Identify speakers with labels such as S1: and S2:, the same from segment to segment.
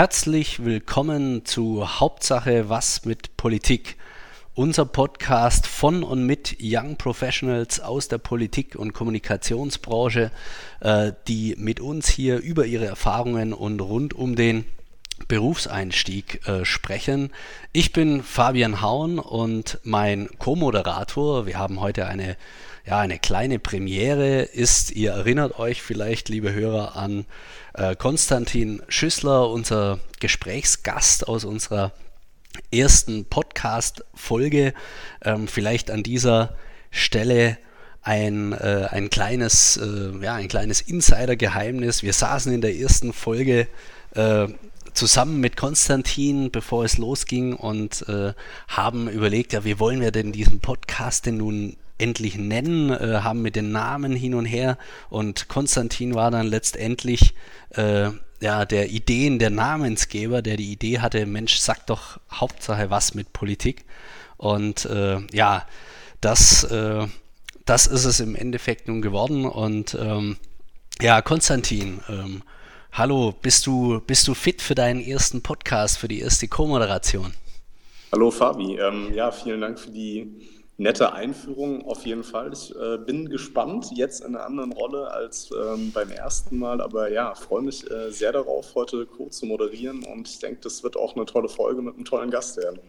S1: Herzlich willkommen zu Hauptsache was mit Politik. Unser Podcast von und mit Young Professionals aus der Politik- und Kommunikationsbranche, äh, die mit uns hier über ihre Erfahrungen und rund um den Berufseinstieg äh, sprechen. Ich bin Fabian Haun und mein Co-Moderator, wir haben heute eine, ja, eine kleine Premiere, ist, ihr erinnert euch vielleicht, liebe Hörer, an äh, Konstantin Schüssler, unser Gesprächsgast aus unserer ersten Podcast-Folge. Ähm, vielleicht an dieser Stelle ein, äh, ein kleines, äh, ja, ein kleines Insider-Geheimnis. Wir saßen in der ersten Folge äh, zusammen mit Konstantin, bevor es losging, und äh, haben überlegt, ja, wie wollen wir denn diesen Podcast denn nun endlich nennen, äh, haben mit den Namen hin und her und Konstantin war dann letztendlich äh, ja, der Ideen, der Namensgeber, der die Idee hatte, Mensch, sag doch Hauptsache was mit Politik. Und äh, ja, das, äh, das ist es im Endeffekt nun geworden. Und ähm, ja, Konstantin, ähm, Hallo, bist du, bist du fit für deinen ersten Podcast, für die erste Co-Moderation?
S2: Hallo Fabi, ähm, ja, vielen Dank für die nette Einführung auf jeden Fall. Ich äh, bin gespannt, jetzt in einer anderen Rolle als ähm, beim ersten Mal, aber ja, freue mich äh, sehr darauf, heute Co zu moderieren und ich denke, das wird auch eine tolle Folge mit einem tollen Gast werden.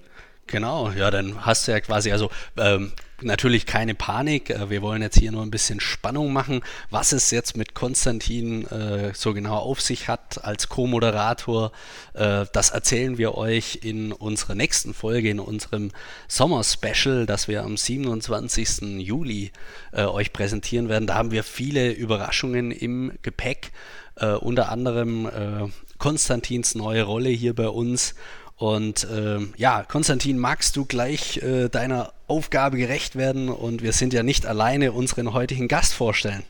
S1: Genau, ja, dann hast du ja quasi, also ähm, natürlich keine Panik. Äh, wir wollen jetzt hier nur ein bisschen Spannung machen, was es jetzt mit Konstantin äh, so genau auf sich hat als Co-Moderator. Äh, das erzählen wir euch in unserer nächsten Folge, in unserem Sommer-Special, das wir am 27. Juli äh, euch präsentieren werden. Da haben wir viele Überraschungen im Gepäck, äh, unter anderem äh, Konstantins neue Rolle hier bei uns und äh, ja, Konstantin, magst du gleich äh, deiner Aufgabe gerecht werden? Und wir sind ja nicht alleine unseren heutigen Gast vorstellen.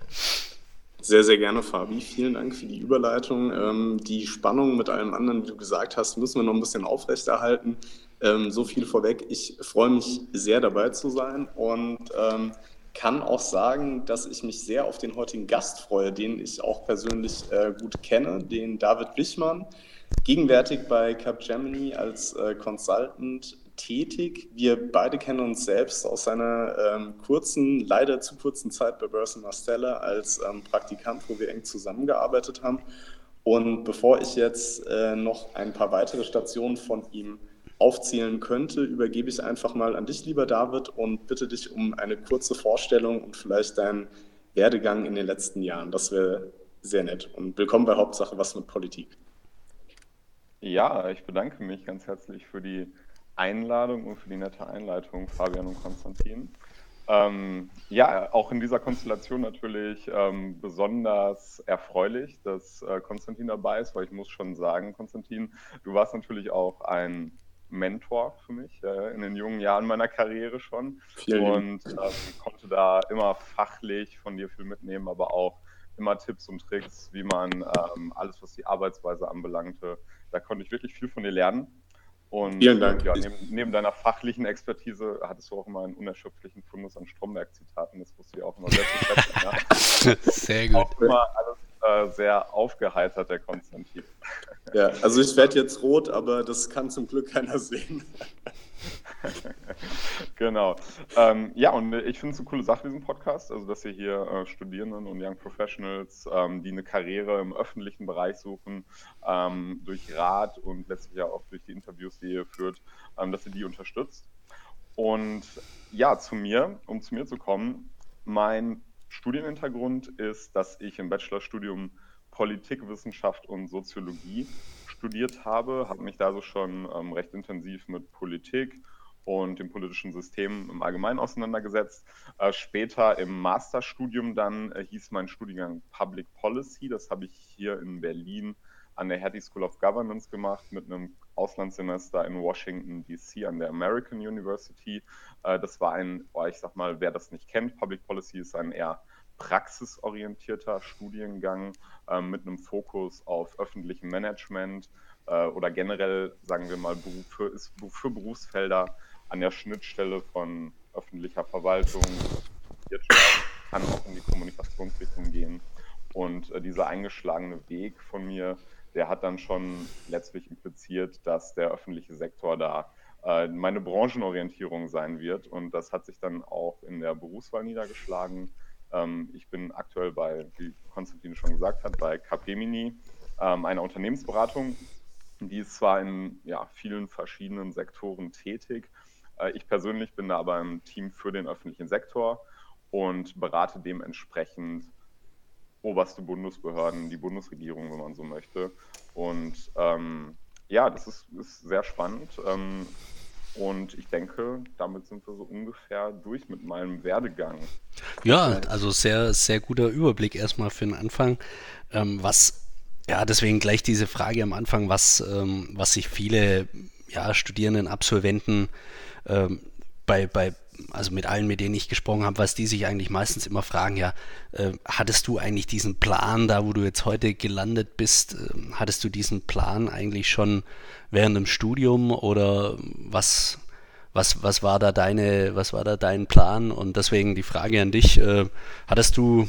S2: Sehr, sehr gerne, Fabi. Vielen Dank für die Überleitung. Ähm, die Spannung mit allem anderen, wie du gesagt hast, müssen wir noch ein bisschen aufrechterhalten. Ähm, so viel vorweg. Ich freue mich sehr dabei zu sein und ähm, kann auch sagen, dass ich mich sehr auf den heutigen Gast freue, den ich auch persönlich äh, gut kenne, den David Wichmann gegenwärtig bei Capgemini als äh, Consultant tätig. Wir beide kennen uns selbst aus einer ähm, kurzen, leider zu kurzen Zeit bei Börse Marstella als ähm, Praktikant, wo wir eng zusammengearbeitet haben. Und bevor ich jetzt äh, noch ein paar weitere Stationen von ihm aufzählen könnte, übergebe ich einfach mal an dich, lieber David, und bitte dich um eine kurze Vorstellung und vielleicht deinen Werdegang in den letzten Jahren. Das wäre sehr nett. Und willkommen bei Hauptsache was mit Politik.
S3: Ja, ich bedanke mich ganz herzlich für die Einladung und für die nette Einleitung, Fabian und Konstantin. Ähm, ja, auch in dieser Konstellation natürlich ähm, besonders erfreulich, dass äh, Konstantin dabei ist, weil ich muss schon sagen, Konstantin, du warst natürlich auch ein Mentor für mich äh, in den jungen Jahren meiner Karriere schon Vielen und äh, konnte da immer fachlich von dir viel mitnehmen, aber auch immer Tipps und Tricks, wie man ähm, alles, was die Arbeitsweise anbelangte, da konnte ich wirklich viel von dir lernen. Und Vielen Dank. Ja, neben, neben, deiner fachlichen Expertise hattest du auch immer einen unerschöpflichen Fundus an Stromberg-Zitaten. Das wusste ich auch immer sehr zu schätzen. Ja. Sehr gut. Auch immer alles äh, sehr aufgeheitert, der Konstantin.
S2: Ja, also ich werde jetzt rot, aber das kann zum Glück keiner sehen.
S3: genau. Ähm, ja, und ich finde es eine coole Sache, diesen Podcast, also dass ihr hier äh, Studierenden und Young Professionals, ähm, die eine Karriere im öffentlichen Bereich suchen, ähm, durch Rat und letztlich ja auch durch die Interviews, die ihr führt, ähm, dass ihr die unterstützt. Und ja, zu mir, um zu mir zu kommen, mein Studienhintergrund ist, dass ich im Bachelorstudium Politikwissenschaft und Soziologie studiert habe, habe mich da so schon ähm, recht intensiv mit Politik und dem politischen System im Allgemeinen auseinandergesetzt. Äh, später im Masterstudium dann äh, hieß mein Studiengang Public Policy. Das habe ich hier in Berlin an der Hattie School of Governance gemacht mit einem Auslandssemester in Washington DC an der American University. Äh, das war ein, oh, ich sag mal, wer das nicht kennt, Public Policy ist ein eher praxisorientierter Studiengang äh, mit einem Fokus auf öffentlichem Management äh, oder generell, sagen wir mal, für, ist für Berufsfelder an der Schnittstelle von öffentlicher Verwaltung, Wirtschaft, kann auch in die Kommunikationsrichtung gehen. Und äh, dieser eingeschlagene Weg von mir, der hat dann schon letztlich impliziert, dass der öffentliche Sektor da äh, meine Branchenorientierung sein wird. Und das hat sich dann auch in der Berufswahl niedergeschlagen. Ähm, ich bin aktuell bei, wie Konstantin schon gesagt hat, bei Capgemini, ähm, einer Unternehmensberatung. Die ist zwar in ja, vielen verschiedenen Sektoren tätig. Äh, ich persönlich bin da aber im Team für den öffentlichen Sektor und berate dementsprechend oberste Bundesbehörden, die Bundesregierung, wenn man so möchte. Und ähm, ja, das ist, ist sehr spannend. Ähm, und ich denke, damit sind wir so ungefähr durch mit meinem Werdegang.
S1: Ja, also sehr, sehr guter Überblick erstmal für den Anfang. Ähm, was, ja, deswegen gleich diese Frage am Anfang, was, ähm, was sich viele ja, Studierenden, Absolventen ähm, bei, bei also mit allen, mit denen ich gesprochen habe, was die sich eigentlich meistens immer fragen, ja, äh, hattest du eigentlich diesen Plan, da wo du jetzt heute gelandet bist, äh, hattest du diesen Plan eigentlich schon während dem Studium oder was, was, was war da deine, was war da dein Plan? Und deswegen die Frage an dich, äh, hattest du,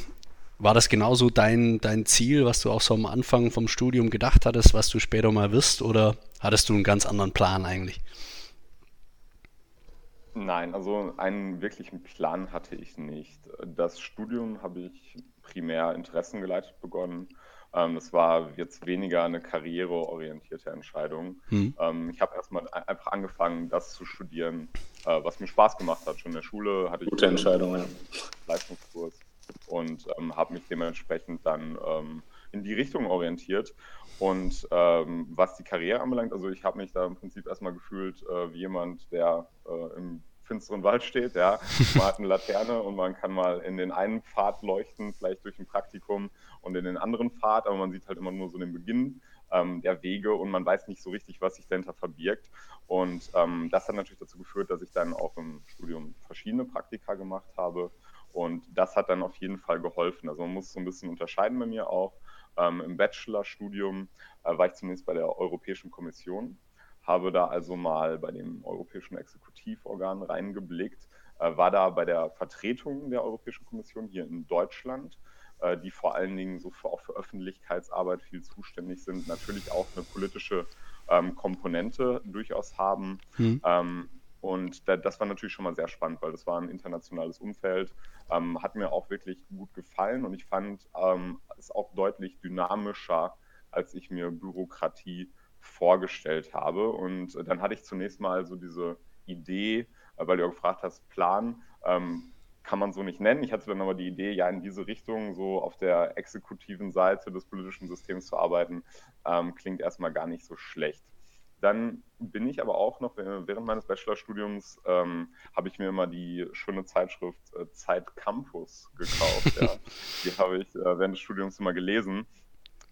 S1: war das genauso dein, dein Ziel, was du auch so am Anfang vom Studium gedacht hattest, was du später mal wirst, oder hattest du einen ganz anderen Plan eigentlich?
S3: Nein, also einen wirklichen Plan hatte ich nicht. Das Studium habe ich primär interessengeleitet begonnen. Ähm, das war jetzt weniger eine karriereorientierte Entscheidung. Mhm. Ähm, ich habe erstmal einfach angefangen, das zu studieren, äh, was mir Spaß gemacht hat. Schon in der Schule hatte ich
S2: Gute Entscheidung, ja.
S3: Leistungskurs und ähm, habe mich dementsprechend dann ähm, in die Richtung orientiert. Und ähm, was die Karriere anbelangt, also ich habe mich da im Prinzip erstmal gefühlt äh, wie jemand, der äh, im finsteren Wald steht. Ja. Man hat eine Laterne und man kann mal in den einen Pfad leuchten, vielleicht durch ein Praktikum und in den anderen Pfad, aber man sieht halt immer nur so den Beginn ähm, der Wege und man weiß nicht so richtig, was sich dahinter verbirgt. Und ähm, das hat natürlich dazu geführt, dass ich dann auch im Studium verschiedene Praktika gemacht habe. Und das hat dann auf jeden Fall geholfen. Also man muss so ein bisschen unterscheiden bei mir auch. Ähm, Im Bachelorstudium äh, war ich zunächst bei der Europäischen Kommission, habe da also mal bei dem Europäischen Exekutivorgan reingeblickt, äh, war da bei der Vertretung der Europäischen Kommission hier in Deutschland, äh, die vor allen Dingen so für, auch für Öffentlichkeitsarbeit viel zuständig sind, natürlich auch eine politische ähm, Komponente durchaus haben. Mhm. Ähm, und da, das war natürlich schon mal sehr spannend, weil das war ein internationales Umfeld, ähm, hat mir auch wirklich gut gefallen und ich fand ähm, es auch deutlich dynamischer, als ich mir Bürokratie vorgestellt habe. Und dann hatte ich zunächst mal so diese Idee, äh, weil du auch gefragt hast, Plan, ähm, kann man so nicht nennen. Ich hatte dann aber die Idee, ja in diese Richtung, so auf der exekutiven Seite des politischen Systems zu arbeiten, ähm, klingt erstmal gar nicht so schlecht. Dann bin ich aber auch noch, während meines Bachelorstudiums, ähm, habe ich mir immer die schöne Zeitschrift äh, Zeit Campus gekauft. ja. Die habe ich äh, während des Studiums immer gelesen.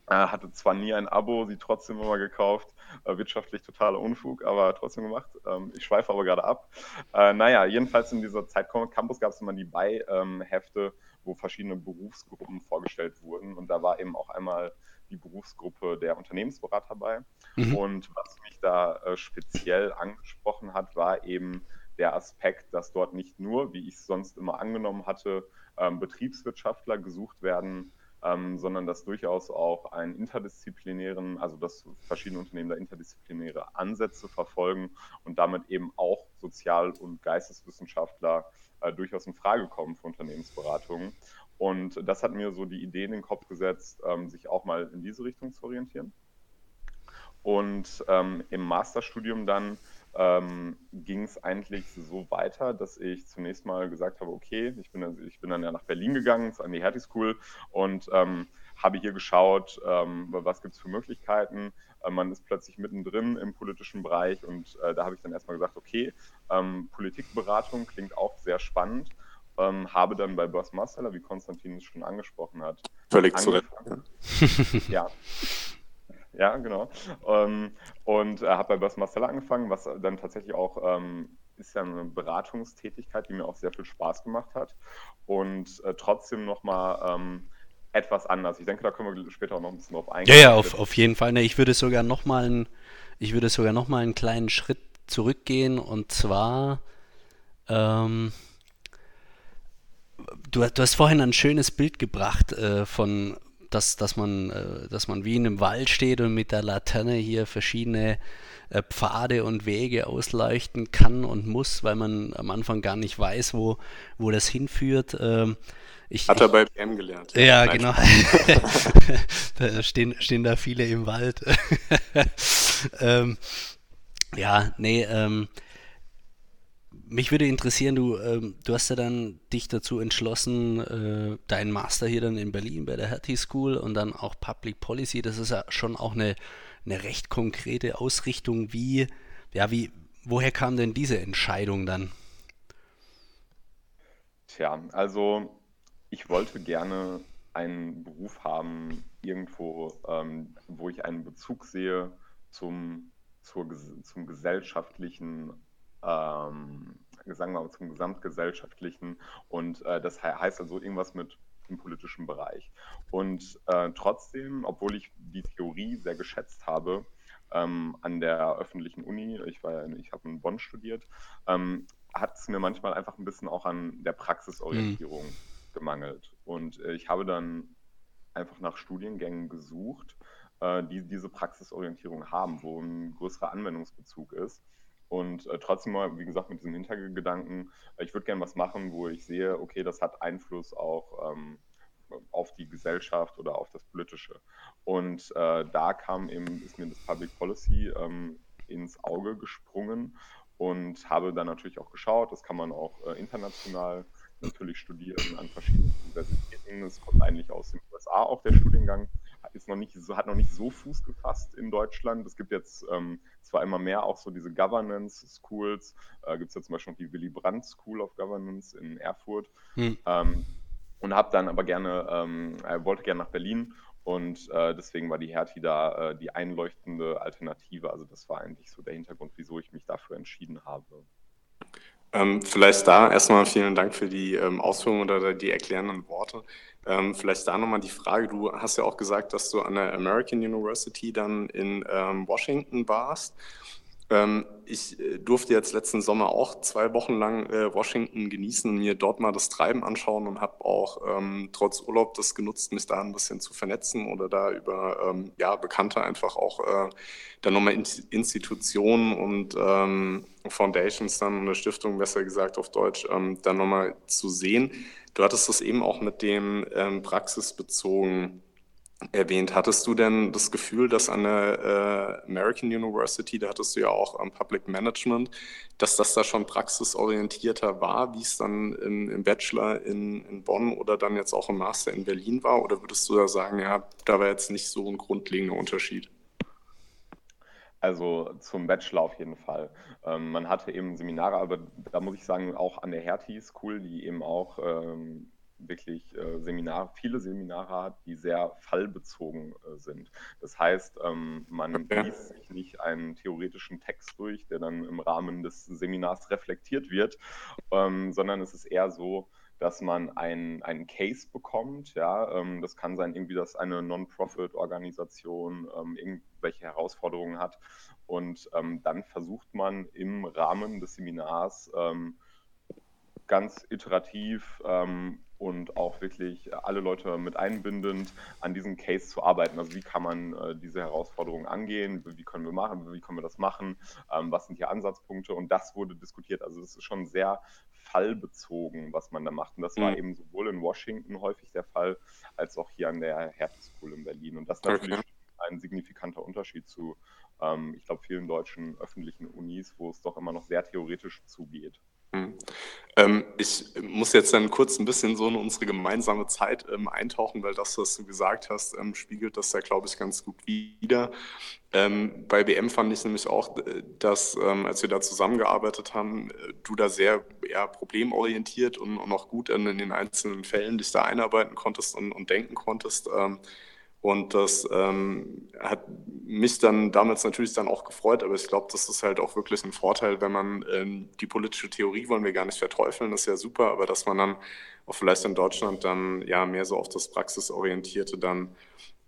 S3: Äh, hatte zwar nie ein Abo, sie trotzdem immer gekauft. Äh, wirtschaftlich totaler Unfug, aber trotzdem gemacht. Ähm, ich schweife aber gerade ab. Äh, naja, jedenfalls in dieser Zeit Campus gab es immer die Beihefte, ähm, wo verschiedene Berufsgruppen vorgestellt wurden. Und da war eben auch einmal die Berufsgruppe der Unternehmensberater bei. Mhm. Und was mich da äh, speziell angesprochen hat, war eben der Aspekt, dass dort nicht nur, wie ich es sonst immer angenommen hatte, ähm, Betriebswirtschaftler gesucht werden, ähm, sondern dass durchaus auch einen interdisziplinären, also dass verschiedene Unternehmen da interdisziplinäre Ansätze verfolgen und damit eben auch Sozial- und Geisteswissenschaftler äh, durchaus in Frage kommen für Unternehmensberatungen. Und das hat mir so die Idee in den Kopf gesetzt, ähm, sich auch mal in diese Richtung zu orientieren. Und ähm, im Masterstudium dann ähm, ging es eigentlich so weiter, dass ich zunächst mal gesagt habe, okay, ich bin, ich bin dann ja nach Berlin gegangen, an die Hertie School und ähm, habe hier geschaut, ähm, was gibt es für Möglichkeiten. Äh, man ist plötzlich mittendrin im politischen Bereich und äh, da habe ich dann erstmal gesagt, okay, ähm, Politikberatung klingt auch sehr spannend ähm, habe dann bei Boss Marsteller, wie Konstantin es schon angesprochen hat,
S2: völlig zu
S3: Ja. Ja, genau. Ähm, und äh, habe bei Boss Marsteller angefangen, was dann tatsächlich auch ähm, ist ja eine Beratungstätigkeit, die mir auch sehr viel Spaß gemacht hat. Und äh, trotzdem nochmal ähm, etwas anders. Ich denke, da können wir später auch noch ein bisschen drauf eingehen.
S1: Ja, ja, auf, auf jeden Fall. Ne, ich würde sogar nochmal einen, ich würde sogar noch mal einen kleinen Schritt zurückgehen und zwar ähm, du, du, hast vorhin ein schönes Bild gebracht äh, von dass, dass, man, äh, dass man wie in einem Wald steht und mit der Laterne hier verschiedene äh, Pfade und Wege ausleuchten kann und muss, weil man am Anfang gar nicht weiß, wo, wo das hinführt. Ähm,
S2: ich, Hat er bei PM gelernt.
S1: Ja, ja genau. da stehen, stehen da viele im Wald. ähm, ja, nee, ähm, mich würde interessieren, du, ähm, du hast ja dann dich dazu entschlossen, äh, deinen Master hier dann in Berlin bei der Hertie School und dann auch Public Policy. Das ist ja schon auch eine, eine recht konkrete Ausrichtung. Wie, ja, wie, woher kam denn diese Entscheidung dann?
S3: Tja, also ich wollte gerne einen Beruf haben, irgendwo, ähm, wo ich einen Bezug sehe zum, zur, zum gesellschaftlichen ähm, sagen wir mal, zum gesamtgesellschaftlichen. Und äh, das heißt also irgendwas mit im politischen Bereich. Und äh, trotzdem, obwohl ich die Theorie sehr geschätzt habe, ähm, an der öffentlichen Uni, ich, war, ich habe in Bonn studiert, ähm, hat es mir manchmal einfach ein bisschen auch an der Praxisorientierung mhm. gemangelt. Und äh, ich habe dann einfach nach Studiengängen gesucht, äh, die diese Praxisorientierung haben, wo ein größerer Anwendungsbezug ist. Und äh, trotzdem mal, wie gesagt, mit diesem Hintergedanken, äh, ich würde gerne was machen, wo ich sehe, okay, das hat Einfluss auch ähm, auf die Gesellschaft oder auf das Politische. Und äh, da kam eben, ist mir das Public Policy ähm, ins Auge gesprungen und habe dann natürlich auch geschaut, das kann man auch äh, international natürlich studieren an verschiedenen Universitäten. Es kommt eigentlich aus den USA auch der Studiengang ist noch nicht so, hat noch nicht so Fuß gefasst in Deutschland. Es gibt jetzt ähm, zwar immer mehr auch so diese Governance Schools, äh, gibt es ja zum Beispiel noch die Willy Brandt School of Governance in Erfurt. Hm. Ähm, und habe dann aber gerne, ähm, äh, wollte gerne nach Berlin und äh, deswegen war die Hertie da äh, die einleuchtende Alternative. Also das war eigentlich so der Hintergrund, wieso ich mich dafür entschieden habe.
S2: Ähm, vielleicht da erstmal vielen Dank für die ähm, Ausführungen oder die erklärenden Worte. Ähm, vielleicht da nochmal die Frage, du hast ja auch gesagt, dass du an der American University dann in ähm, Washington warst. Ähm, ich äh, durfte jetzt letzten Sommer auch zwei Wochen lang äh, Washington genießen und mir dort mal das Treiben anschauen und habe auch ähm, trotz Urlaub das genutzt, mich da ein bisschen zu vernetzen oder da über ähm, ja, Bekannte einfach auch äh, dann nochmal in Institutionen und ähm, Foundations dann, eine Stiftung besser gesagt auf Deutsch, ähm, dann nochmal zu sehen. Du hattest das eben auch mit dem ähm, praxisbezogen erwähnt. Hattest du denn das Gefühl, dass an der äh, American University, da hattest du ja auch ähm, Public Management, dass das da schon praxisorientierter war, wie es dann im, im Bachelor in, in, Bonn oder dann jetzt auch im Master in Berlin war? Oder würdest du da sagen, ja, da war jetzt nicht so ein grundlegender Unterschied?
S3: Also zum Bachelor auf jeden Fall. Ähm, man hatte eben Seminare, aber da muss ich sagen, auch an der Hertie School, die eben auch ähm, wirklich äh, Seminare, viele Seminare hat, die sehr fallbezogen äh, sind. Das heißt, ähm, man ja. liest sich nicht einen theoretischen Text durch, der dann im Rahmen des Seminars reflektiert wird, ähm, sondern es ist eher so, dass man einen, einen Case bekommt. Ja, ähm, das kann sein, irgendwie, dass eine Non-Profit-Organisation ähm, irgendwelche Herausforderungen hat. Und ähm, dann versucht man im Rahmen des Seminars ähm, ganz iterativ ähm, und auch wirklich alle Leute mit einbindend an diesem Case zu arbeiten. Also wie kann man äh, diese Herausforderungen angehen, wie können wir machen, wie können wir das machen, ähm, was sind hier Ansatzpunkte und das wurde diskutiert. Also das ist schon sehr fallbezogen, was man da macht. Und das war mhm. eben sowohl in Washington häufig der Fall, als auch hier an der Hertie School in Berlin. Und das ist natürlich okay. ein signifikanter Unterschied zu, ähm, ich glaube, vielen deutschen öffentlichen Unis, wo es doch immer noch sehr theoretisch zugeht.
S2: Mhm. Ähm, ich muss jetzt dann kurz ein bisschen so in unsere gemeinsame Zeit ähm, eintauchen, weil das, was du gesagt hast, ähm, spiegelt das ja, glaube ich, ganz gut wider. Ähm, bei BM fand ich nämlich auch, äh, dass, ähm, als wir da zusammengearbeitet haben, äh, du da sehr ja, problemorientiert und, und auch gut in, in, den einzelnen Fällen dich da einarbeiten konntest und, und denken konntest. Und das ähm, hat mich dann damals natürlich dann auch gefreut, aber ich glaube, das ist halt auch wirklich ein Vorteil, wenn man ähm, die politische Theorie wollen wir gar nicht verteufeln, das ist ja super, aber dass man dann auch vielleicht in Deutschland dann ja mehr so auf das Praxisorientierte dann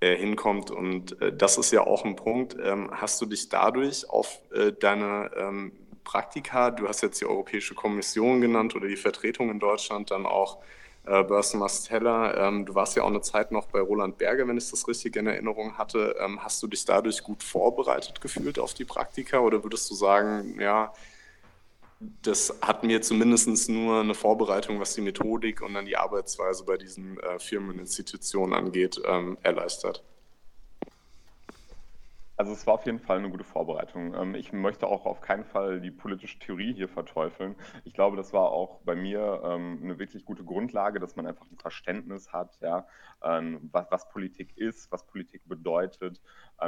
S2: äh, hinkommt. Und äh, das ist ja auch ein Punkt. Ähm, hast du dich dadurch auf äh, deine ähm, Praktika, du hast jetzt die Europäische Kommission genannt oder die Vertretung in Deutschland, dann auch äh, Börsenmasteller. Ähm, du warst ja auch eine Zeit noch bei Roland Berger, wenn ich das richtig in Erinnerung hatte. Ähm, hast du dich dadurch gut vorbereitet gefühlt auf die Praktika oder würdest du sagen, ja, das hat mir zumindest nur eine Vorbereitung, was die Methodik und dann die Arbeitsweise bei diesen äh, Firmen und Institutionen angeht, ähm, erleichtert?
S3: Also es war auf jeden Fall eine gute Vorbereitung. Ähm, ich möchte auch auf keinen Fall die politische Theorie hier verteufeln. Ich glaube, das war auch bei mir ähm, eine wirklich gute Grundlage, dass man einfach ein Verständnis hat, ja, ähm, was, was Politik ist, was Politik bedeutet,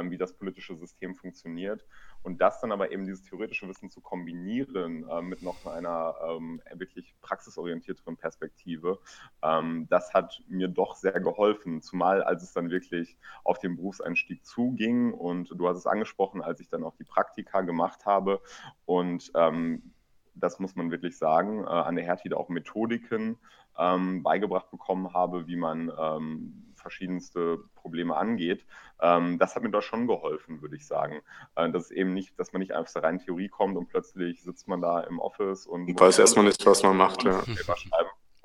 S3: wie das politische System funktioniert. Und das dann aber eben dieses theoretische Wissen zu kombinieren äh, mit noch einer ähm, wirklich praxisorientierteren Perspektive, ähm, das hat mir doch sehr geholfen, zumal als es dann wirklich auf den Berufseinstieg zuging. Und du hast es angesprochen, als ich dann auch die Praktika gemacht habe und ähm, das muss man wirklich sagen, äh, an der Hertide auch Methodiken ähm, beigebracht bekommen habe, wie man ähm, verschiedenste Probleme angeht. Ähm, das hat mir doch schon geholfen, würde ich sagen. Äh, dass eben nicht, dass man nicht einfach zur reinen Theorie kommt und plötzlich sitzt man da im Office und,
S2: und weiß erstmal nicht, was man macht. Ja.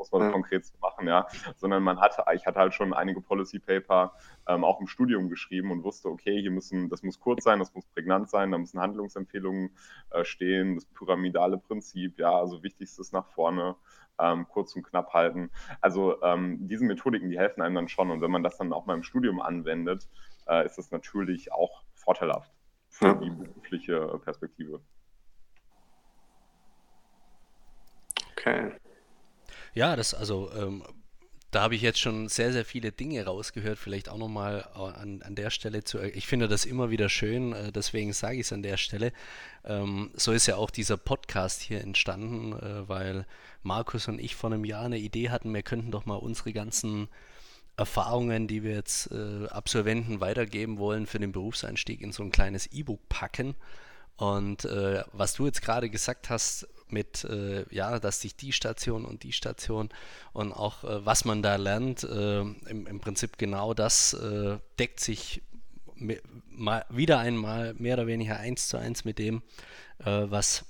S3: Muss man ja. konkret machen, ja. Sondern man hatte, ich hatte halt schon einige Policy Paper ähm, auch im Studium geschrieben und wusste, okay, hier müssen, das muss kurz sein, das muss prägnant sein, da müssen Handlungsempfehlungen äh, stehen, das pyramidale Prinzip, ja, also wichtigstes nach vorne ähm, kurz und knapp halten. Also ähm, diese Methodiken, die helfen einem dann schon. Und wenn man das dann auch mal im Studium anwendet, äh, ist das natürlich auch vorteilhaft für ja. die berufliche Perspektive.
S1: Okay. Ja, das also ähm, da habe ich jetzt schon sehr, sehr viele Dinge rausgehört. Vielleicht auch nochmal äh, an, an der Stelle zu. Ich finde das immer wieder schön, äh, deswegen sage ich es an der Stelle. Ähm, so ist ja auch dieser Podcast hier entstanden, äh, weil Markus und ich vor einem Jahr eine Idee hatten, wir könnten doch mal unsere ganzen Erfahrungen, die wir jetzt äh, Absolventen weitergeben wollen für den Berufseinstieg in so ein kleines E-Book packen. Und äh, was du jetzt gerade gesagt hast, mit, äh, ja, dass sich die Station und die Station und auch äh, was man da lernt, äh, im, im, Prinzip genau das äh, deckt sich mal, wieder einmal mehr oder weniger eins zu eins mit dem, äh, was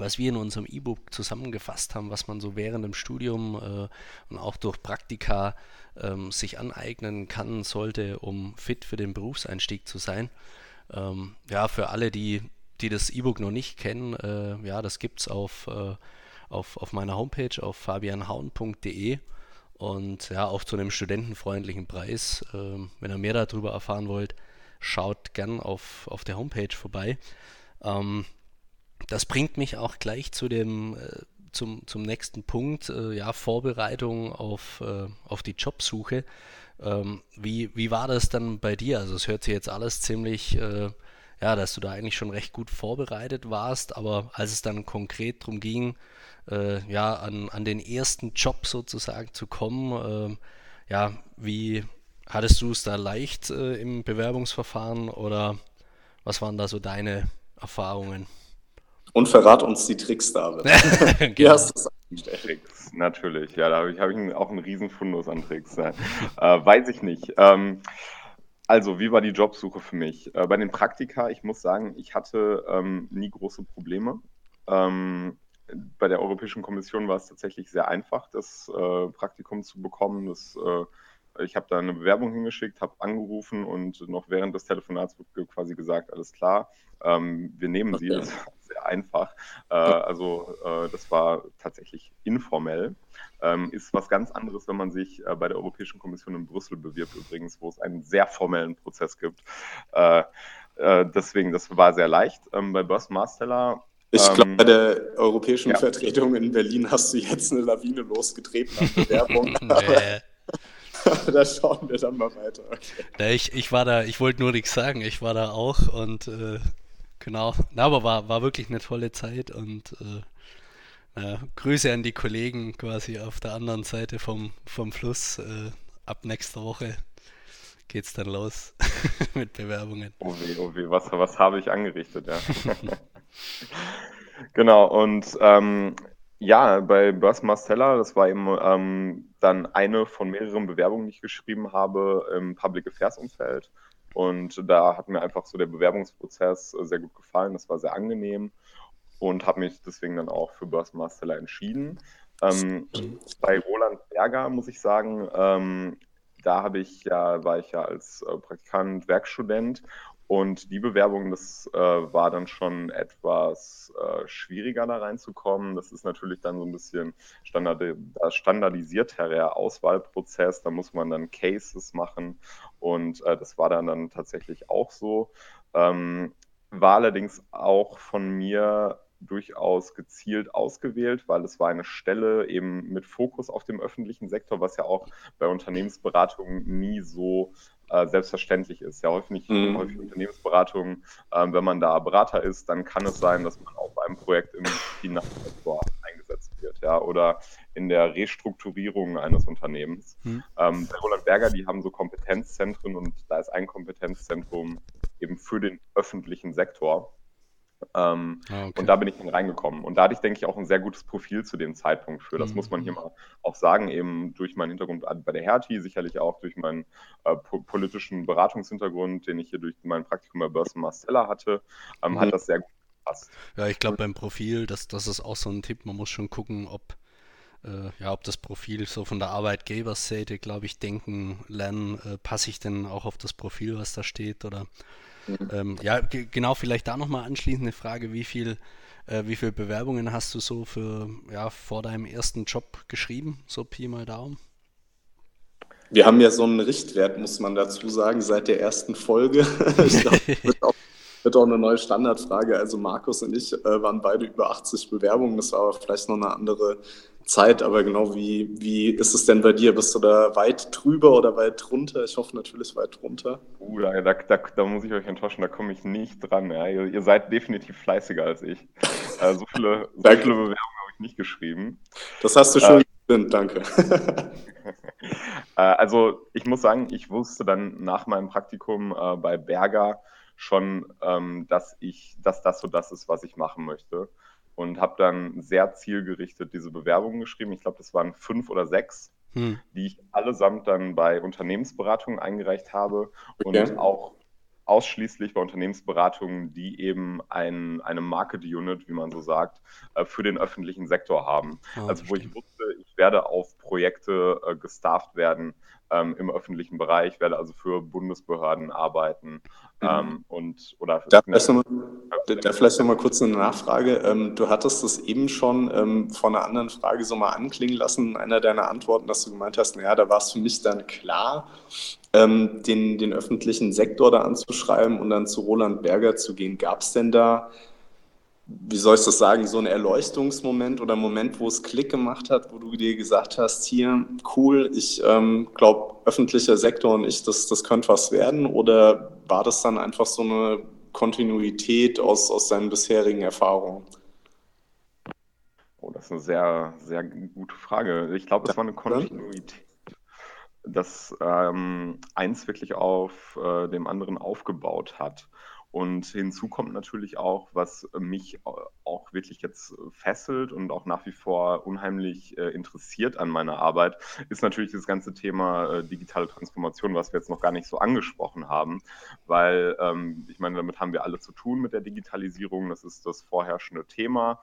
S1: was wir in unserem E-Book zusammengefasst haben, was man so während dem Studium äh, und auch durch Praktika ähm, sich aneignen kann, sollte, um fit für den Berufseinstieg zu sein. Ähm, ja, für alle, die die das E-Book noch nicht kennen, äh, ja, das gibt es auf, äh, auf, auf meiner Homepage auf fabianhauen.de und ja, auch zu einem studentenfreundlichen Preis. Äh, wenn ihr mehr darüber erfahren wollt, schaut gern auf, auf der Homepage vorbei. Ähm, das bringt mich auch gleich zu dem, äh, zum, zum nächsten Punkt, äh, ja, Vorbereitung auf, äh, auf die Jobsuche. Ähm, wie, wie war das dann bei dir? Also es hört sich jetzt alles ziemlich ja, dass du da eigentlich schon recht gut vorbereitet warst, aber als es dann konkret darum ging, äh, ja, an, an den ersten Job sozusagen zu kommen, äh, ja, wie hattest du es da leicht äh, im Bewerbungsverfahren oder was waren da so deine Erfahrungen?
S2: Und verrat uns die Tricks, David.
S3: genau. Wie hast Tricks, natürlich. Ja, da habe ich, hab ich auch einen riesen Fundus an Tricks. äh, weiß ich nicht. Ähm, also, wie war die Jobsuche für mich? Äh, bei den Praktika, ich muss sagen, ich hatte ähm, nie große Probleme. Ähm, bei der Europäischen Kommission war es tatsächlich sehr einfach, das äh, Praktikum zu bekommen. Das, äh, ich habe da eine Bewerbung hingeschickt, habe angerufen und noch während des Telefonats wurde quasi gesagt, alles klar, ähm, wir nehmen Sie. Das war einfach. Äh, also äh, das war tatsächlich informell. Ähm, ist was ganz anderes, wenn man sich äh, bei der Europäischen Kommission in Brüssel bewirbt, übrigens, wo es einen sehr formellen Prozess gibt. Äh, äh, deswegen, das war sehr leicht. Ähm, bei Börsenmarsteller
S2: ich glaube, bei der europäischen ja. Vertretung in Berlin hast du jetzt eine Lawine losgetreten an Bewerbung. da schauen wir dann mal weiter.
S1: Okay. Ja, ich, ich war da, ich wollte nur nichts sagen, ich war da auch und äh, genau, Na, aber war, war wirklich eine tolle Zeit und äh, ja, Grüße an die Kollegen quasi auf der anderen Seite vom, vom Fluss. Äh, ab nächster Woche geht's dann los mit Bewerbungen.
S3: Oh weh, oh weh, was, was habe ich angerichtet, ja. genau, und ähm, ja, bei Börse Marcella, das war eben ähm, dann eine von mehreren Bewerbungen, die ich geschrieben habe im Public Affairs Umfeld. Und da hat mir einfach so der Bewerbungsprozess sehr gut gefallen. Das war sehr angenehm und habe mich deswegen dann auch für Börsenmasteller entschieden. Ähm, bei Roland Berger muss ich sagen, ähm, da habe ich ja, war ich ja als äh, Praktikant, Werkstudent und die Bewerbung, das äh, war dann schon etwas äh, schwieriger da reinzukommen. Das ist natürlich dann so ein bisschen standard, standardisierterer Auswahlprozess. Da muss man dann Cases machen und äh, das war dann, dann tatsächlich auch so. Ähm, war allerdings auch von mir durchaus gezielt ausgewählt, weil es war eine Stelle eben mit Fokus auf dem öffentlichen Sektor, was ja auch bei Unternehmensberatungen nie so äh, selbstverständlich ist. Ja, häufig, mhm. häufig Unternehmensberatungen, äh, wenn man da Berater ist, dann kann es sein, dass man auf einem Projekt im Finanzsektor eingesetzt wird, ja, oder in der Restrukturierung eines Unternehmens. Mhm. Ähm, bei Roland Berger, die haben so Kompetenzzentren und da ist ein Kompetenzzentrum eben für den öffentlichen Sektor. Ähm, ah, okay. Und da bin ich dann reingekommen. Und da hatte ich, denke ich, auch ein sehr gutes Profil zu dem Zeitpunkt für. Das mhm. muss man hier mal auch sagen, eben durch meinen Hintergrund bei der Hertie, sicherlich auch durch meinen äh, po politischen Beratungshintergrund, den ich hier durch mein Praktikum bei Börsen Marcella hatte, ähm, mhm. hat das sehr gut gepasst.
S1: Ja, ich glaube beim Profil, das, das ist auch so ein Tipp, man muss schon gucken, ob äh, ja, ob das Profil so von der Arbeitgeberseite, glaube ich, denken, lernen, äh, passe ich denn auch auf das Profil, was da steht oder Mhm. Ähm, ja, genau, vielleicht da nochmal anschließend eine Frage, wie viel, äh, wie viele Bewerbungen hast du so für, ja, vor deinem ersten Job geschrieben, so Pi mal Daumen?
S2: Wir haben ja so einen Richtwert, muss man dazu sagen, seit der ersten Folge. ich glaube, wird auch, wird auch eine neue Standardfrage. Also Markus und ich äh, waren beide über 80 Bewerbungen. Das war aber vielleicht noch eine andere Zeit, aber genau wie, wie ist es denn bei dir? Bist du da weit drüber oder weit drunter? Ich hoffe natürlich weit drunter.
S3: Uh, da, da, da, da muss ich euch enttäuschen, da komme ich nicht dran. Ja. Ihr, ihr, seid definitiv fleißiger als ich. Äh, so viele, so viele Bewerbungen habe ich nicht geschrieben.
S2: Das hast du schon äh, danke.
S3: äh, also ich muss sagen, ich wusste dann nach meinem Praktikum äh, bei Berger schon, ähm, dass ich, dass das so das ist, was ich machen möchte und habe dann sehr zielgerichtet diese Bewerbungen geschrieben. Ich glaube, das waren fünf oder sechs, hm. die ich allesamt dann bei Unternehmensberatungen eingereicht habe okay. und auch ausschließlich bei Unternehmensberatungen, die eben ein, eine Market Unit, wie man so sagt, äh, für den öffentlichen Sektor haben. Oh, also wo ich wusste, ich werde auf Projekte äh, gestafft werden ähm, im öffentlichen Bereich, werde also für Bundesbehörden arbeiten Mhm. Ähm, und, oder
S2: da vielleicht nochmal da vielleicht noch mal kurz eine Nachfrage. Ähm, du hattest das eben schon ähm, von einer anderen Frage so mal anklingen lassen, in einer deiner Antworten, dass du gemeint hast, naja, da war es für mich dann klar, ähm, den, den öffentlichen Sektor da anzuschreiben und dann zu Roland Berger zu gehen. Gab es denn da wie soll ich das sagen, so ein Erleuchtungsmoment oder Moment, wo es Klick gemacht hat, wo du dir gesagt hast, hier, cool, ich ähm, glaube, öffentlicher Sektor und ich, das, das könnte was werden? Oder war das dann einfach so eine Kontinuität aus, aus deinen bisherigen Erfahrungen?
S3: Oh, das ist eine sehr, sehr gute Frage. Ich glaube, es war eine Kontinuität, dass ähm, eins wirklich auf äh, dem anderen aufgebaut hat. Und hinzu kommt natürlich auch, was mich auch wirklich jetzt fesselt und auch nach wie vor unheimlich äh, interessiert an meiner Arbeit, ist natürlich das ganze Thema äh, digitale Transformation, was wir jetzt noch gar nicht so angesprochen haben, weil ähm, ich meine, damit haben wir alle zu tun mit der Digitalisierung, das ist das vorherrschende Thema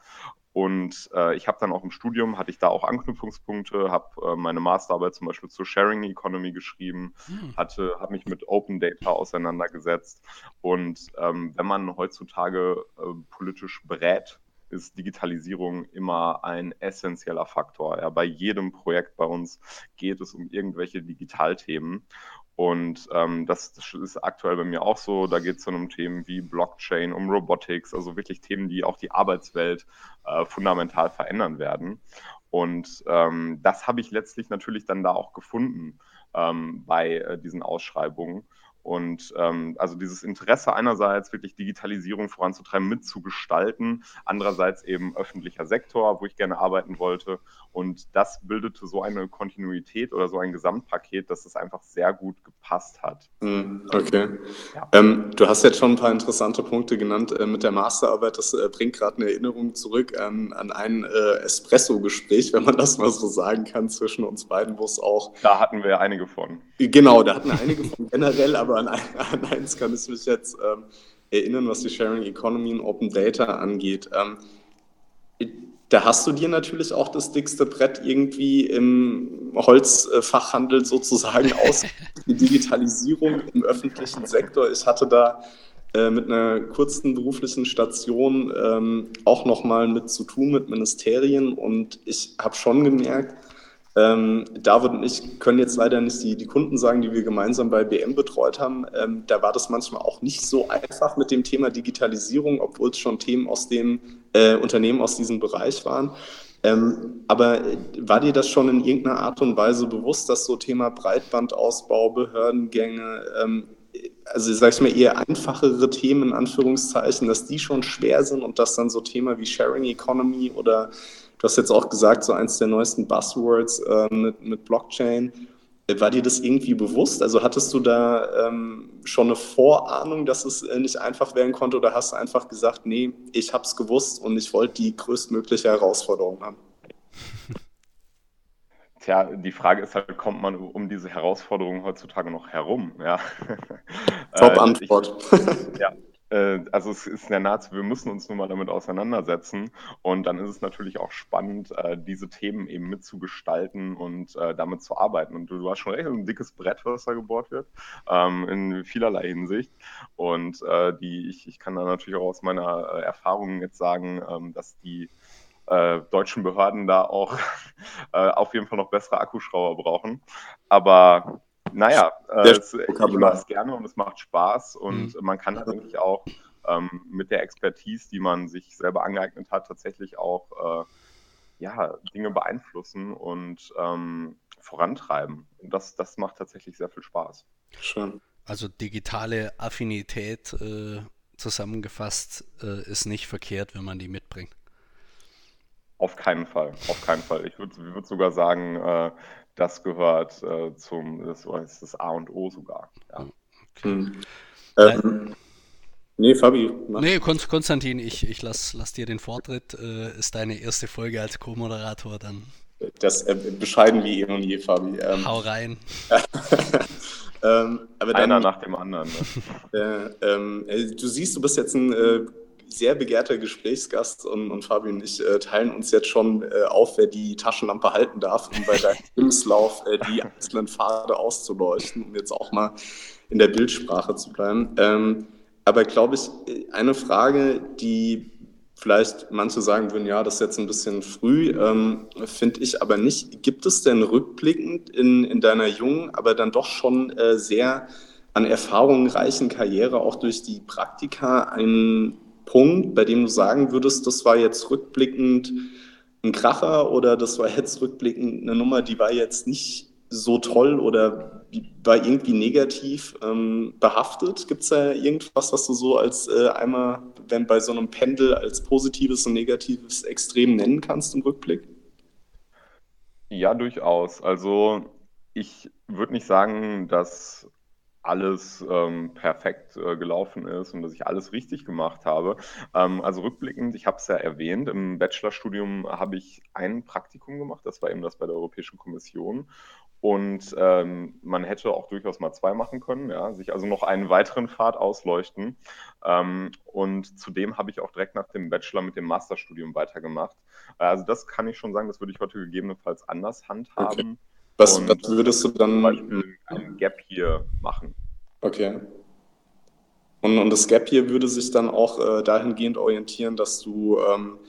S3: und äh, ich habe dann auch im Studium, hatte ich da auch Anknüpfungspunkte, habe äh, meine Masterarbeit zum Beispiel zur Sharing Economy geschrieben, hm. hatte, habe mich mit Open Data auseinandergesetzt. Und ähm, wenn man heutzutage äh, politisch berät, ist Digitalisierung immer ein essentieller Faktor. Ja, bei jedem Projekt bei uns geht es um irgendwelche Digitalthemen. Und ähm, das, das, ist aktuell bei mir auch so. Da geht es dann um Themen wie Blockchain, um Robotics, also wirklich Themen, die auch die Arbeitswelt äh, fundamental verändern werden. Und ähm, das habe ich letztlich natürlich dann da auch gefunden ähm, bei äh, diesen Ausschreibungen. Und ähm, also dieses Interesse einerseits wirklich Digitalisierung voranzutreiben, mitzugestalten, andererseits eben öffentlicher Sektor, wo ich gerne arbeiten wollte. Und das bildete so eine Kontinuität oder so ein Gesamtpaket, dass es einfach sehr gut gepasst hat.
S2: Hm, okay. Ja. Ähm, du hast jetzt schon ein paar interessante Punkte genannt äh, mit der Masterarbeit. Das äh, bringt gerade eine Erinnerung zurück an, an ein äh, Espresso-Gespräch, wenn man das mal so sagen kann, zwischen uns beiden, wo es auch.
S3: Da hatten wir einige von.
S2: Genau, da hatten wir einige von generell, aber an, an eins kann ich mich jetzt ähm, erinnern, was die Sharing Economy und Open Data angeht. Ähm, da hast du dir natürlich auch das dickste Brett irgendwie im Holzfachhandel sozusagen aus. Die Digitalisierung im öffentlichen Sektor. Ich hatte da äh, mit einer kurzen beruflichen Station ähm, auch nochmal mit zu tun mit Ministerien und ich habe schon gemerkt, ähm, David und ich können jetzt leider nicht die, die Kunden sagen, die wir gemeinsam bei BM betreut haben. Ähm, da war das manchmal auch nicht so einfach mit dem Thema Digitalisierung, obwohl es schon Themen aus dem äh, Unternehmen aus diesem Bereich waren. Ähm, aber war dir das schon in irgendeiner Art und Weise bewusst, dass so Thema Breitbandausbau, Behördengänge, ähm, also sag ich mal eher einfachere Themen in Anführungszeichen, dass die schon schwer sind und dass dann so Thema wie Sharing Economy oder du hast jetzt auch gesagt, so eins der neuesten Buzzwords äh, mit, mit Blockchain, war dir das irgendwie bewusst? Also hattest du da ähm, schon eine Vorahnung, dass es äh, nicht einfach werden konnte oder hast du einfach gesagt, nee, ich habe es gewusst und ich wollte die größtmögliche Herausforderung haben?
S3: Tja, die Frage ist halt, kommt man um diese Herausforderung heutzutage noch herum? Ja.
S2: Top Antwort.
S3: Ich, ja, äh, also es ist ja nahezu, wir müssen uns nun mal damit auseinandersetzen und dann ist es natürlich auch spannend, äh, diese Themen eben mitzugestalten und äh, damit zu arbeiten. Und du, hast schon recht, ein dickes Brett, was da gebohrt wird, ähm, in vielerlei Hinsicht. Und die, ich, ich kann da natürlich auch aus meiner Erfahrung jetzt sagen, ähm, dass die deutschen Behörden da auch auf jeden Fall noch bessere Akkuschrauber brauchen. Aber naja, äh, ich mache es gerne und es macht Spaß und mhm. man kann natürlich auch ähm, mit der Expertise, die man sich selber angeeignet hat, tatsächlich auch äh, ja, Dinge beeinflussen und ähm, vorantreiben. Und das, das macht tatsächlich sehr viel Spaß.
S1: Schön. Also digitale Affinität äh, zusammengefasst äh, ist nicht verkehrt, wenn man die mitbringt.
S3: Auf keinen Fall, auf keinen Fall. Ich würde würd sogar sagen, äh, das gehört äh, zum, das ist das A und O sogar. Ja. Okay. Hm.
S1: Ähm, nee, Fabi. Mach. Nee, Konstantin, ich, ich lass, lass dir den Vortritt. Äh, ist deine erste Folge als Co-Moderator dann.
S2: Das äh, bescheiden wie eh und je, Fabi.
S1: Ähm, Hau rein.
S3: ähm, dann, Einer nach dem anderen.
S2: Ne? Ähm, äh, du siehst, du bist jetzt ein äh, sehr begehrter Gesprächsgast und, und Fabi und ich äh, teilen uns jetzt schon äh, auf, wer die Taschenlampe halten darf, um bei deinem Lebenslauf äh, die einzelnen Pfade auszuleuchten, um jetzt auch mal in der Bildsprache zu bleiben. Ähm, aber glaube ich, eine Frage, die vielleicht manche sagen würden, ja, das ist jetzt ein bisschen früh, ähm, finde ich aber nicht. Gibt es denn rückblickend in, in deiner jungen, aber dann doch schon äh, sehr an Erfahrungen reichen Karriere, auch durch die Praktika, einen Punkt, bei dem du sagen würdest, das war jetzt rückblickend ein Kracher oder das war jetzt rückblickend eine Nummer, die war jetzt nicht so toll oder war irgendwie negativ ähm, behaftet? Gibt es da irgendwas, was du so als äh, einmal, wenn bei so einem Pendel als positives und negatives Extrem nennen kannst im Rückblick?
S3: Ja, durchaus. Also ich würde nicht sagen, dass alles ähm, perfekt äh, gelaufen ist und dass ich alles richtig gemacht habe. Ähm, also rückblickend, ich habe es ja erwähnt, im Bachelorstudium habe ich ein Praktikum gemacht, das war eben das bei der Europäischen Kommission. Und ähm, man hätte auch durchaus mal zwei machen können, ja, sich also noch einen weiteren Pfad ausleuchten. Ähm, und zudem habe ich auch direkt nach dem Bachelor mit dem Masterstudium weitergemacht. Also das kann ich schon sagen, das würde ich heute gegebenenfalls anders handhaben. Okay.
S2: Was, was würdest du dann.
S3: Zum Beispiel ein Gap hier machen.
S2: Okay. Und, und das Gap hier würde sich dann auch äh, dahingehend orientieren, dass du ähm,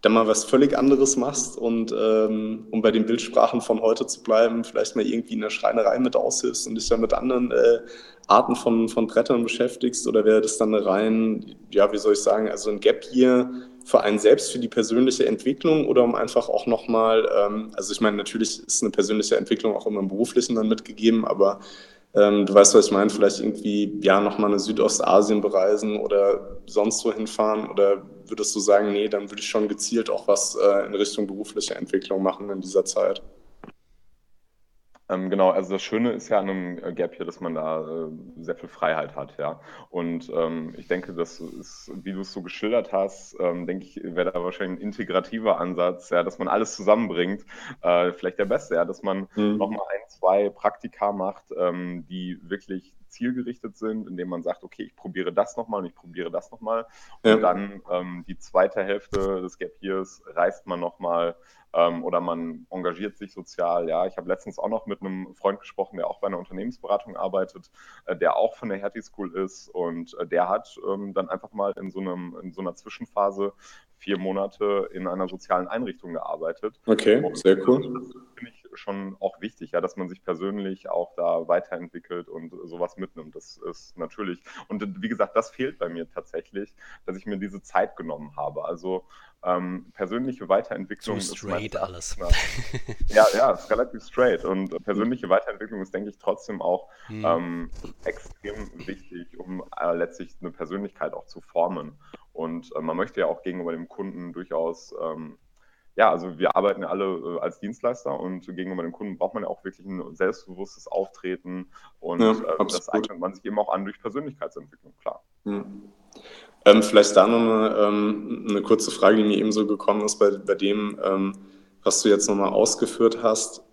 S2: dann mal was völlig anderes machst und ähm, um bei den Bildsprachen von heute zu bleiben, vielleicht mal irgendwie in der Schreinerei mit aushilfst und dich dann mit anderen äh, Arten von, von Brettern beschäftigst oder wäre das dann eine rein, ja, wie soll ich sagen, also ein Gap hier für einen selbst, für die persönliche Entwicklung oder um einfach auch nochmal, ähm, also ich meine, natürlich ist eine persönliche Entwicklung auch immer im Beruflichen dann mitgegeben, aber ähm, du weißt, was ich meine, vielleicht irgendwie, ja, nochmal eine Südostasien bereisen oder sonst wo hinfahren oder würdest du sagen, nee, dann würde ich schon gezielt auch was äh, in Richtung berufliche Entwicklung machen in dieser Zeit?
S3: Ähm, genau, also das Schöne ist ja an einem äh, Gap hier, dass man da äh, sehr viel Freiheit hat, ja. Und ähm, ich denke, das ist, wie du es so geschildert hast, ähm, denke ich, wäre da wahrscheinlich ein integrativer Ansatz, ja, dass man alles zusammenbringt, äh, vielleicht der beste, ja, dass man mhm. nochmal ein, zwei Praktika macht, ähm, die wirklich zielgerichtet sind, indem man sagt, okay, ich probiere das nochmal und ich probiere das nochmal. Ja. Und dann ähm, die zweite Hälfte des Gap Years reist man nochmal ähm, oder man engagiert sich sozial. Ja, ich habe letztens auch noch mit einem Freund gesprochen, der auch bei einer Unternehmensberatung arbeitet, äh, der auch von der Hertie School ist und äh, der hat ähm, dann einfach mal in so, einem, in so einer Zwischenphase vier Monate in einer sozialen Einrichtung gearbeitet.
S2: Okay, und sehr cool.
S3: Das finde ich schon auch wichtig, ja, dass man sich persönlich auch da weiterentwickelt und sowas mitnimmt. Das ist natürlich, und wie gesagt, das fehlt bei mir tatsächlich, dass ich mir diese Zeit genommen habe. Also ähm, persönliche Weiterentwicklung
S1: so straight ist alles.
S3: ja, ja, ist relativ straight. Und persönliche Weiterentwicklung ist, denke ich, trotzdem auch hm. ähm, extrem wichtig, um äh, letztlich eine Persönlichkeit auch zu formen. Und äh, man möchte ja auch gegenüber dem Kunden durchaus, ähm, ja, also wir arbeiten ja alle äh, als Dienstleister und gegenüber dem Kunden braucht man ja auch wirklich ein selbstbewusstes Auftreten und ja, äh, das eignet man sich eben auch an durch Persönlichkeitsentwicklung, klar.
S2: Hm. Ähm, vielleicht da noch eine, ähm, eine, kurze Frage, die mir eben so gekommen ist, bei, bei dem, ähm, was du jetzt nochmal ausgeführt hast.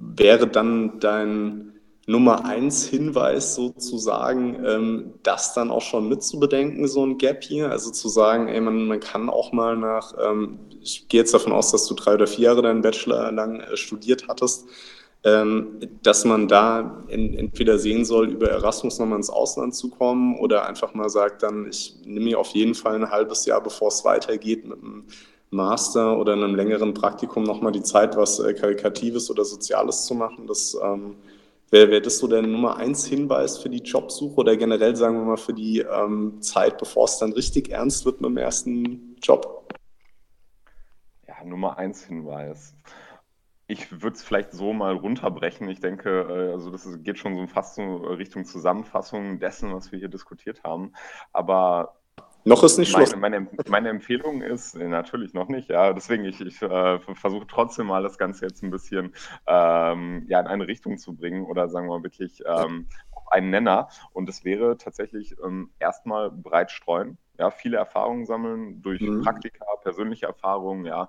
S2: Wäre dann dein Nummer eins Hinweis sozusagen, ähm, das dann auch schon mitzubedenken, so ein Gap hier. Also zu sagen, ey, man, man kann auch mal nach, ähm, ich gehe jetzt davon aus, dass du drei oder vier Jahre deinen Bachelor lang äh, studiert hattest, ähm, dass man da in, entweder sehen soll, über Erasmus nochmal ins Ausland zu kommen oder einfach mal sagt, dann ich nehme mir auf jeden Fall ein halbes Jahr, bevor es weitergeht, mit einem Master oder einem längeren Praktikum nochmal die Zeit, was äh, Karikatives oder Soziales zu machen. Das ähm, Wäre wär das so der Nummer eins Hinweis für die Jobsuche oder generell, sagen wir mal, für die ähm, Zeit, bevor es dann richtig ernst wird mit dem ersten Job?
S3: Ja, Nummer eins Hinweis. Ich würde es vielleicht so mal runterbrechen. Ich denke, äh, also das geht schon so fast so Richtung Zusammenfassung dessen, was wir hier diskutiert haben. Aber
S2: noch ist nicht
S3: Schluss. Meine, meine, meine, Empfehlung ist äh, natürlich noch nicht, ja. Deswegen, ich, ich äh, versuche trotzdem mal das Ganze jetzt ein bisschen ähm, ja, in eine Richtung zu bringen oder sagen wir mal wirklich ähm, auf einen Nenner. Und das wäre tatsächlich ähm, erstmal breit streuen, ja, viele Erfahrungen sammeln durch mhm. Praktika, persönliche Erfahrungen, ja,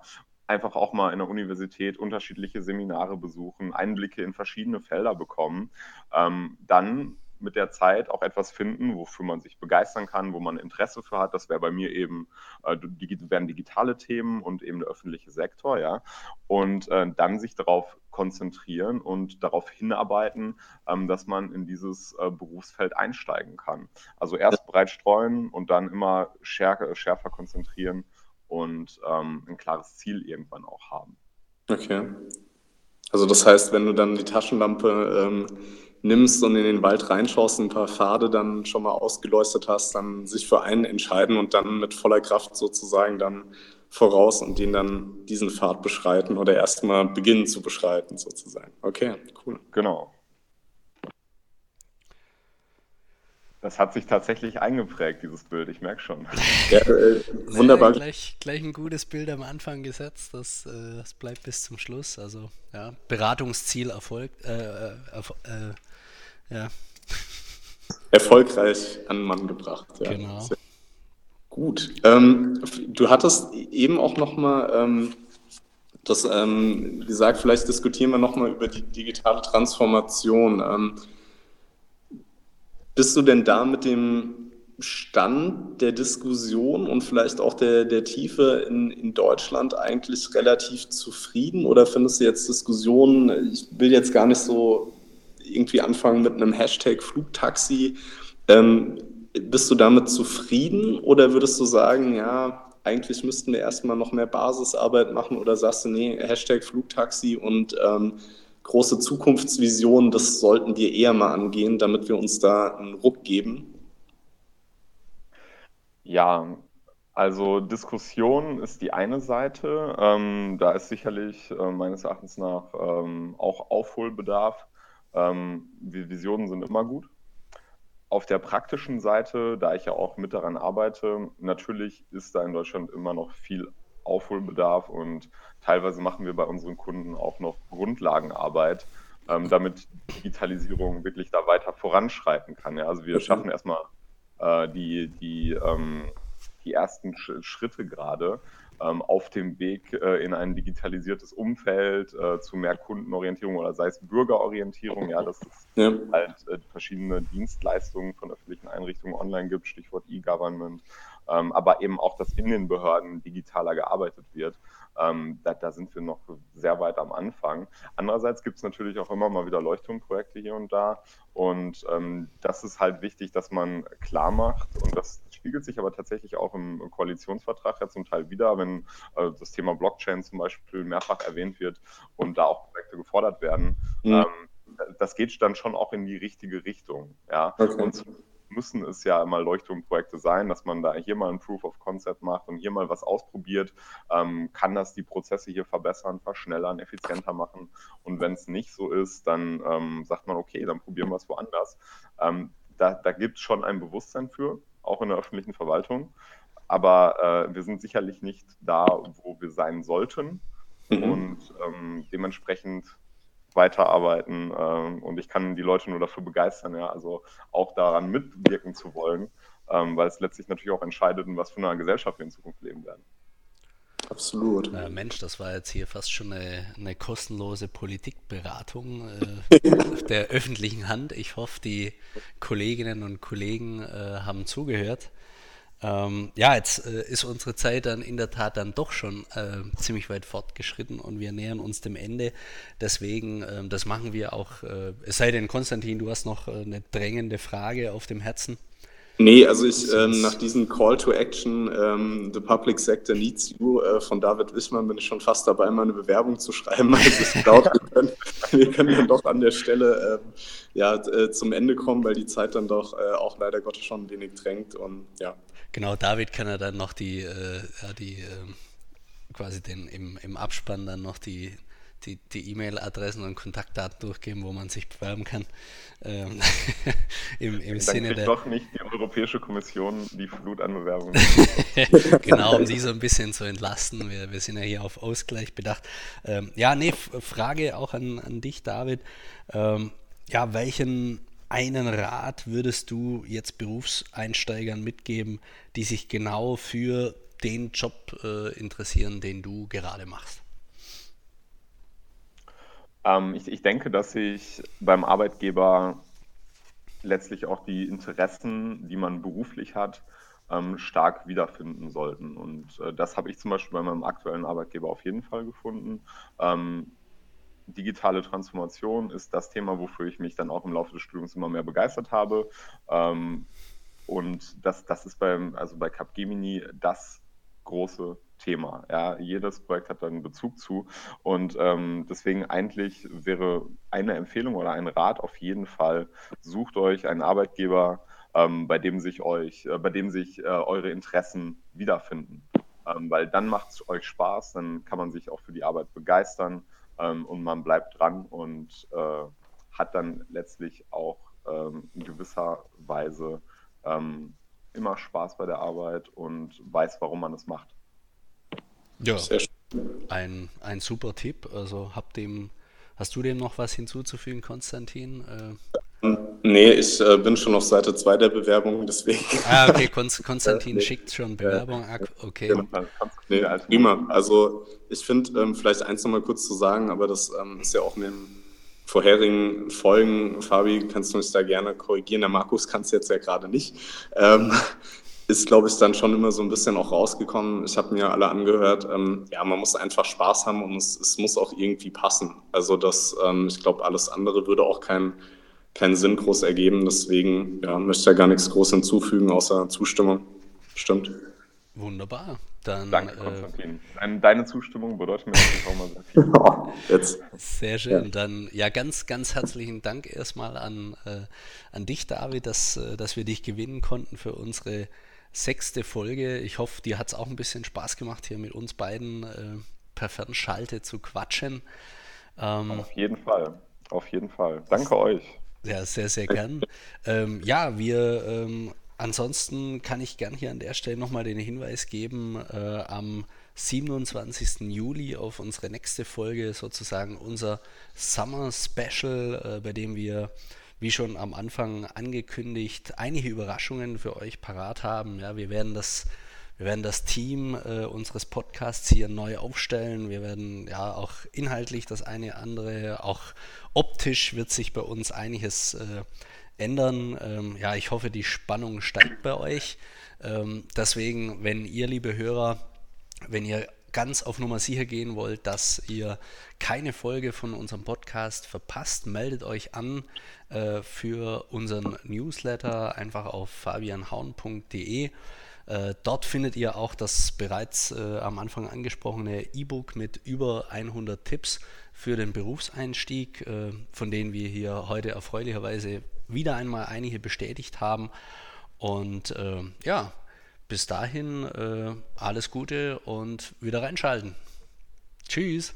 S3: einfach auch mal in der Universität unterschiedliche Seminare besuchen, Einblicke in verschiedene Felder bekommen, ähm, dann mit der Zeit auch etwas finden, wofür man sich begeistern kann, wo man Interesse für hat. Das wäre bei mir eben, äh, wären digitale Themen und eben der öffentliche Sektor, ja. Und äh, dann sich darauf konzentrieren und darauf hinarbeiten, ähm, dass man in dieses äh, Berufsfeld einsteigen kann. Also erst breit streuen und dann immer schärfer, schärfer konzentrieren und ähm, ein klares Ziel irgendwann auch haben.
S2: Okay. Also das heißt, wenn du dann die Taschenlampe ähm, nimmst und in den Wald reinschaust, ein paar Pfade dann schon mal ausgeleuchtet hast, dann sich für einen entscheiden und dann mit voller Kraft sozusagen dann voraus und den dann diesen Pfad beschreiten oder erstmal beginnen zu beschreiten sozusagen. Okay, cool.
S3: Genau. Das hat sich tatsächlich eingeprägt, dieses Bild, ich merke schon.
S1: Ja, äh, wunderbar. Naja, gleich, gleich ein gutes Bild am Anfang gesetzt, das, äh, das bleibt bis zum Schluss. Also ja, Beratungsziel erfolgt, äh, äh, äh ja.
S2: Erfolgreich an den Mann gebracht. Ja. Genau. Sehr gut. Ähm, du hattest eben auch nochmal ähm, das ähm, gesagt, vielleicht diskutieren wir nochmal über die digitale Transformation. Ähm, bist du denn da mit dem Stand der Diskussion und vielleicht auch der, der Tiefe in, in Deutschland eigentlich relativ zufrieden oder findest du jetzt Diskussionen, ich will jetzt gar nicht so irgendwie anfangen mit einem Hashtag Flugtaxi. Ähm, bist du damit zufrieden oder würdest du sagen, ja, eigentlich müssten wir erstmal noch mehr Basisarbeit machen oder sagst du, nee, Hashtag Flugtaxi und ähm, große Zukunftsvisionen, das sollten wir eher mal angehen, damit wir uns da einen Ruck geben?
S3: Ja, also Diskussion ist die eine Seite. Ähm, da ist sicherlich äh, meines Erachtens nach ähm, auch Aufholbedarf. Ähm, Visionen sind immer gut. Auf der praktischen Seite, da ich ja auch mit daran arbeite, natürlich ist da in Deutschland immer noch viel Aufholbedarf und teilweise machen wir bei unseren Kunden auch noch Grundlagenarbeit, ähm, damit Digitalisierung wirklich da weiter voranschreiten kann. Ja? Also wir okay. schaffen erstmal äh, die, die, ähm, die ersten Sch Schritte gerade. Ähm, auf dem Weg äh, in ein digitalisiertes Umfeld äh, zu mehr Kundenorientierung oder sei es Bürgerorientierung, ja, dass es ja. halt äh, verschiedene Dienstleistungen von öffentlichen Einrichtungen online gibt, Stichwort E-Government, ähm, aber eben auch, dass in den Behörden digitaler gearbeitet wird. Ähm, da, da, sind wir noch sehr weit am Anfang. Andererseits gibt es natürlich auch immer mal wieder Leuchtturmprojekte hier und da. Und das ist halt wichtig, dass man klar macht. Und das spiegelt sich aber tatsächlich auch im Koalitionsvertrag ja zum Teil wieder, wenn äh, das Thema Blockchain zum Beispiel mehrfach erwähnt wird und da auch Projekte gefordert werden. Mhm. Ähm, das geht dann schon auch in die richtige Richtung. Ja? Okay. Und müssen es ja mal Leuchtturmprojekte sein, dass man da hier mal ein Proof of Concept macht und hier mal was ausprobiert. Ähm, kann das die Prozesse hier verbessern, verschnellern, effizienter machen? Und wenn es nicht so ist, dann ähm, sagt man, okay, dann probieren wir es woanders. Ähm, da da gibt es schon ein Bewusstsein für, auch in der öffentlichen Verwaltung. Aber äh, wir sind sicherlich nicht da, wo wir sein sollten. Mhm. Und ähm, dementsprechend weiterarbeiten ähm, und ich kann die Leute nur dafür begeistern, ja, also auch daran mitwirken zu wollen, ähm, weil es letztlich natürlich auch entscheidet, in was für einer Gesellschaft wir in Zukunft leben werden.
S1: Absolut. Äh, Mensch, das war jetzt hier fast schon eine, eine kostenlose Politikberatung äh, der öffentlichen Hand. Ich hoffe, die Kolleginnen und Kollegen äh, haben zugehört. Ähm, ja, jetzt äh, ist unsere Zeit dann in der Tat dann doch schon äh, ziemlich weit fortgeschritten und wir nähern uns dem Ende. Deswegen, äh, das machen wir auch. Äh, es sei denn, Konstantin, du hast noch eine drängende Frage auf dem Herzen.
S2: Nee, also ich ähm, nach diesem Call to Action, ähm, The Public Sector Needs You äh, von David Wichmann bin ich schon fast dabei, meine Bewerbung zu schreiben. Also ich glaube, wir, können, wir können dann doch an der Stelle ähm, ja, äh, zum Ende kommen, weil die Zeit dann doch äh, auch leider Gottes schon ein wenig drängt. Und ja.
S1: Genau, David kann ja dann noch die, äh, ja, die ähm, quasi den im, im Abspann dann noch die die, die E-Mail-Adressen und Kontaktdaten durchgeben, wo man sich bewerben kann. Ähm,
S3: Im im Sinne der. doch nicht die Europäische Kommission die Flut an Bewerbungen.
S1: genau, um die so ein bisschen zu entlasten. Wir, wir sind ja hier auf Ausgleich bedacht. Ähm, ja, nee, Frage auch an, an dich, David. Ähm, ja, welchen einen Rat würdest du jetzt Berufseinsteigern mitgeben, die sich genau für den Job äh, interessieren, den du gerade machst?
S3: Ähm, ich, ich denke, dass sich beim Arbeitgeber letztlich auch die Interessen, die man beruflich hat, ähm, stark wiederfinden sollten. Und äh, das habe ich zum Beispiel bei meinem aktuellen Arbeitgeber auf jeden Fall gefunden. Ähm, digitale Transformation ist das Thema, wofür ich mich dann auch im Laufe des Studiums immer mehr begeistert habe. Ähm, und das, das ist beim, also bei Capgemini das große Thema. Ja, jedes Projekt hat da einen Bezug zu. Und ähm, deswegen eigentlich wäre eine Empfehlung oder ein Rat auf jeden Fall, sucht euch einen Arbeitgeber, ähm, bei dem sich euch, äh, bei dem sich äh, eure Interessen wiederfinden. Ähm, weil dann macht es euch Spaß, dann kann man sich auch für die Arbeit begeistern ähm, und man bleibt dran und äh, hat dann letztlich auch ähm, in gewisser Weise ähm, immer Spaß bei der Arbeit und weiß, warum man es macht.
S1: Ja, ein, ein super Tipp. Also hab dem, hast du dem noch was hinzuzufügen, Konstantin?
S2: Äh, nee, ich äh, bin schon auf Seite 2 der Bewerbung, deswegen.
S1: Ah, okay, Konstantin nee. schickt schon Bewerbung. Okay. Genau.
S2: Nee, prima. Also ich finde, ähm, vielleicht eins nochmal kurz zu sagen, aber das ähm, ist ja auch in den vorherigen Folgen, Fabi, kannst du mich da gerne korrigieren. Der Markus kann es jetzt ja gerade nicht. Ähm, ist, glaube ich, dann schon immer so ein bisschen auch rausgekommen. Ich habe mir alle angehört, ähm, ja, man muss einfach Spaß haben und es, es muss auch irgendwie passen. Also das, ähm, ich glaube, alles andere würde auch keinen keinen Sinn groß ergeben. Deswegen ja, möchte ich ja gar nichts groß hinzufügen, außer Zustimmung. Stimmt.
S1: Wunderbar. Dann,
S3: Danke, äh, Konstantin. Äh, Deine Zustimmung bedeutet mir natürlich auch mal sehr viel.
S1: Jetzt. Sehr schön. Ja. Dann ja, ganz, ganz herzlichen Dank erstmal an, äh, an dich, David, dass, äh, dass wir dich gewinnen konnten für unsere sechste Folge. Ich hoffe, dir hat es auch ein bisschen Spaß gemacht, hier mit uns beiden äh, per Fernschalte zu quatschen.
S3: Ähm, Auf jeden Fall. Auf jeden Fall. Danke euch.
S1: Ja, sehr, sehr gern. ähm, ja, wir ähm, ansonsten kann ich gern hier an der Stelle nochmal den Hinweis geben, äh, am 27. Juli auf unsere nächste Folge, sozusagen unser Summer Special, äh, bei dem wir wie schon am Anfang angekündigt, einige Überraschungen für euch parat haben. Ja, wir werden das Wir werden das Team äh, unseres Podcasts hier neu aufstellen. Wir werden ja auch inhaltlich das eine andere, auch optisch wird sich bei uns einiges äh, ändern. Ähm, ja, ich hoffe, die Spannung steigt bei euch. Ähm, deswegen, wenn ihr, liebe Hörer, wenn ihr ganz auf Nummer sicher gehen wollt, dass ihr keine Folge von unserem Podcast verpasst, meldet euch an äh, für unseren Newsletter einfach auf fabianhaun.de. Äh, dort findet ihr auch das bereits äh, am Anfang angesprochene E-Book mit über 100 Tipps für den Berufseinstieg, äh, von denen wir hier heute erfreulicherweise wieder einmal einige bestätigt haben. Und äh, ja, bis dahin äh, alles Gute und wieder reinschalten. Tschüss.